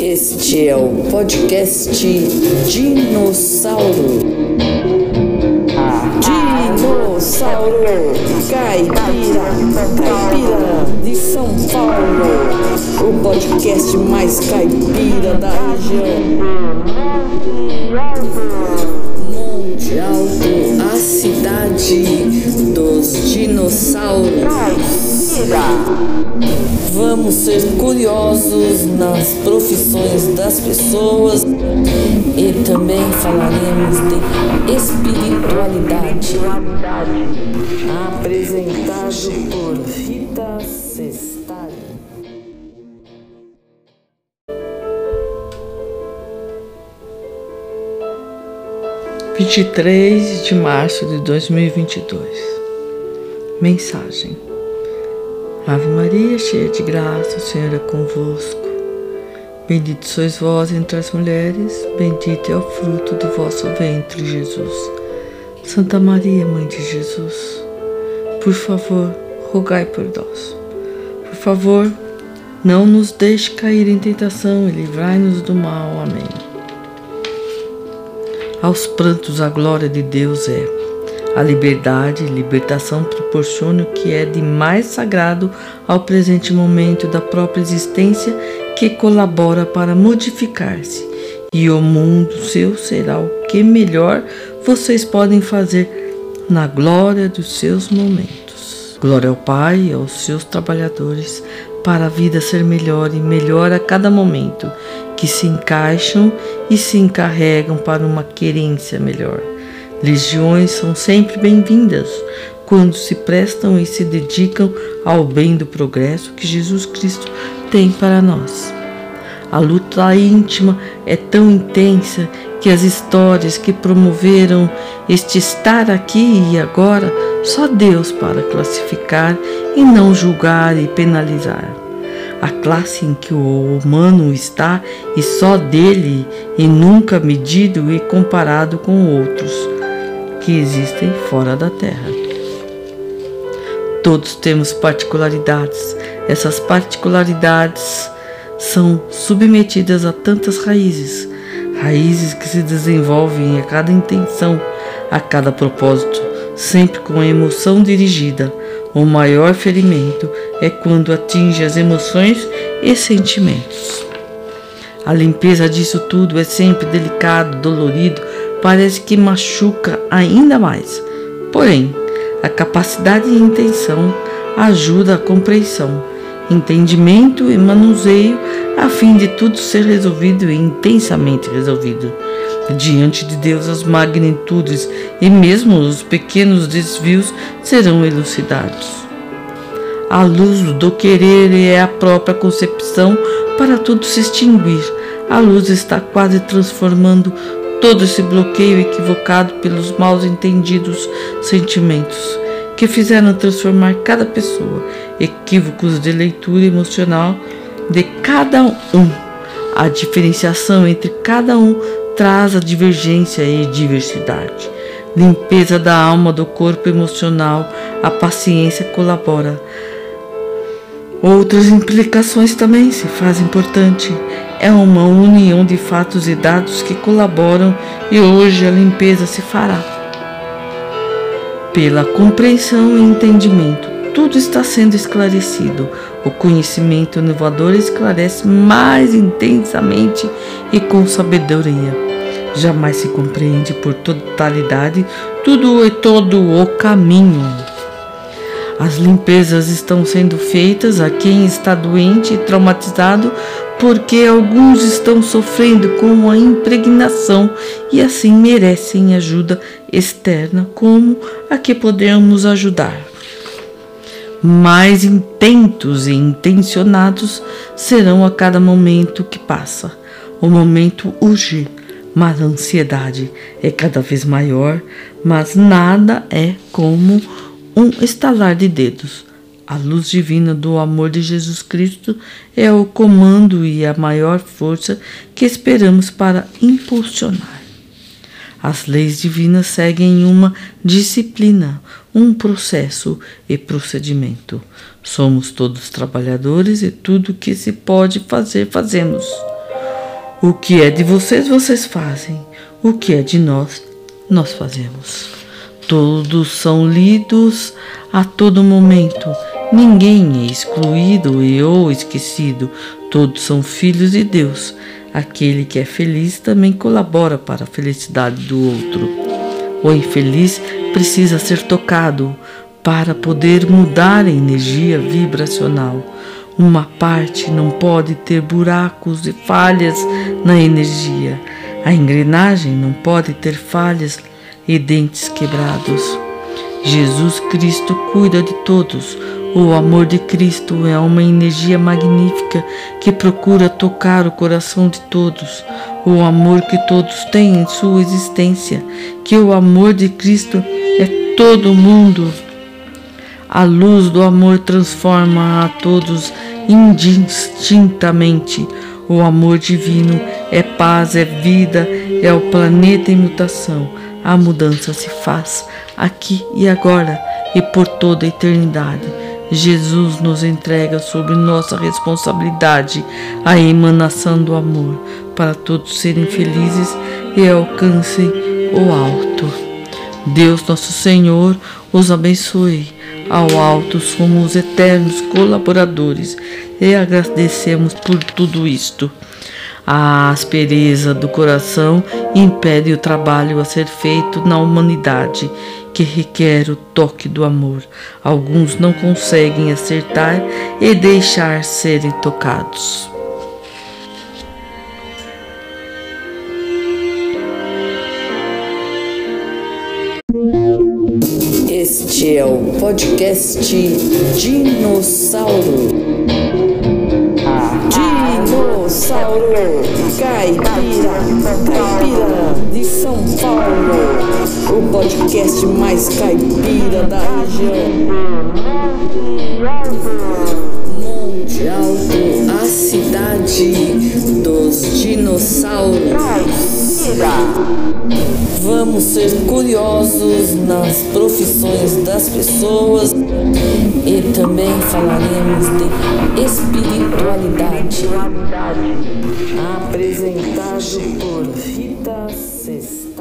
Este é o podcast Dinossauro. Dinossauro Caipira, Caipira de São Paulo. O podcast mais caipira da região. A cidade dos dinossauros. Vamos ser curiosos nas profissões das pessoas e também falaremos de espiritualidade. Apresentado por Rita 23 de março de 2022 Mensagem Ave Maria, cheia de graça, o Senhor é convosco. Bendito sois vós entre as mulheres, bendito é o fruto do vosso ventre, Jesus. Santa Maria, Mãe de Jesus, por favor, rogai por nós. Por favor, não nos deixe cair em tentação e livrai-nos do mal. Amém. Aos prantos a glória de Deus é. A liberdade e libertação proporciona o que é de mais sagrado ao presente momento da própria existência que colabora para modificar-se, e o mundo seu será o que melhor vocês podem fazer na glória dos seus momentos. Glória ao Pai e aos seus trabalhadores, para a vida ser melhor e melhor a cada momento, que se encaixam e se encarregam para uma querência melhor. Legiões são sempre bem-vindas quando se prestam e se dedicam ao bem do progresso que Jesus Cristo tem para nós. A luta íntima é tão intensa que as histórias que promoveram este estar aqui e agora só Deus para classificar e não julgar e penalizar. A classe em que o humano está e só dele e nunca medido e comparado com outros que existem fora da Terra. Todos temos particularidades. Essas particularidades são submetidas a tantas raízes, raízes que se desenvolvem a cada intenção, a cada propósito, sempre com a emoção dirigida. O maior ferimento é quando atinge as emoções e sentimentos. A limpeza disso tudo é sempre delicado, dolorido, parece que machuca ainda mais. Porém, a capacidade e intenção ajuda a compreensão, entendimento e manuseio a fim de tudo ser resolvido e intensamente resolvido. Diante de Deus, as magnitudes e mesmo os pequenos desvios serão elucidados. A luz do querer é a própria concepção para tudo se extinguir. A luz está quase transformando todo esse bloqueio equivocado pelos mal entendidos sentimentos que fizeram transformar cada pessoa, equívocos de leitura emocional de cada um. A diferenciação entre cada um traz a divergência e diversidade. Limpeza da alma, do corpo emocional, a paciência colabora. Outras implicações também se fazem importante é uma união de fatos e dados que colaboram e hoje a limpeza se fará. Pela compreensão e entendimento, tudo está sendo esclarecido. O conhecimento inovador esclarece mais intensamente e com sabedoria. Jamais se compreende por totalidade tudo e todo o caminho. As limpezas estão sendo feitas a quem está doente e traumatizado, porque alguns estão sofrendo com a impregnação e assim merecem ajuda externa, como a que podemos ajudar. Mais intentos e intencionados serão a cada momento que passa. O momento urge, mas a ansiedade é cada vez maior, mas nada é como um estalar de dedos. A luz divina do amor de Jesus Cristo é o comando e a maior força que esperamos para impulsionar. As leis divinas seguem uma disciplina, um processo e procedimento. Somos todos trabalhadores e tudo que se pode fazer, fazemos. O que é de vocês, vocês fazem. O que é de nós, nós fazemos. Todos são lidos a todo momento. Ninguém é excluído e ou esquecido. Todos são filhos de Deus. Aquele que é feliz também colabora para a felicidade do outro. O infeliz precisa ser tocado para poder mudar a energia vibracional. Uma parte não pode ter buracos e falhas na energia. A engrenagem não pode ter falhas e dentes quebrados. Jesus Cristo cuida de todos. O amor de Cristo é uma energia magnífica que procura tocar o coração de todos. O amor que todos têm em sua existência, que o amor de Cristo é todo mundo. A luz do amor transforma a todos indistintamente. O amor divino é paz, é vida, é o planeta em mutação. A mudança se faz aqui e agora e por toda a eternidade. Jesus nos entrega sob nossa responsabilidade a emanação do amor para todos serem felizes e alcancem o alto. Deus nosso Senhor os abençoe. Ao alto somos eternos colaboradores e agradecemos por tudo isto. A aspereza do coração impede o trabalho a ser feito na humanidade que requer o toque do amor. Alguns não conseguem acertar e deixar serem tocados. Este é o podcast Dinossauro. Dinossauro Caipira, Caipira de São Paulo o podcast mais caipira da região. Monte Alto, a cidade dos dinossauros. Vamos ser curiosos nas profissões das pessoas e também falaremos de espiritualidade. Apresentado por Rita Sexta.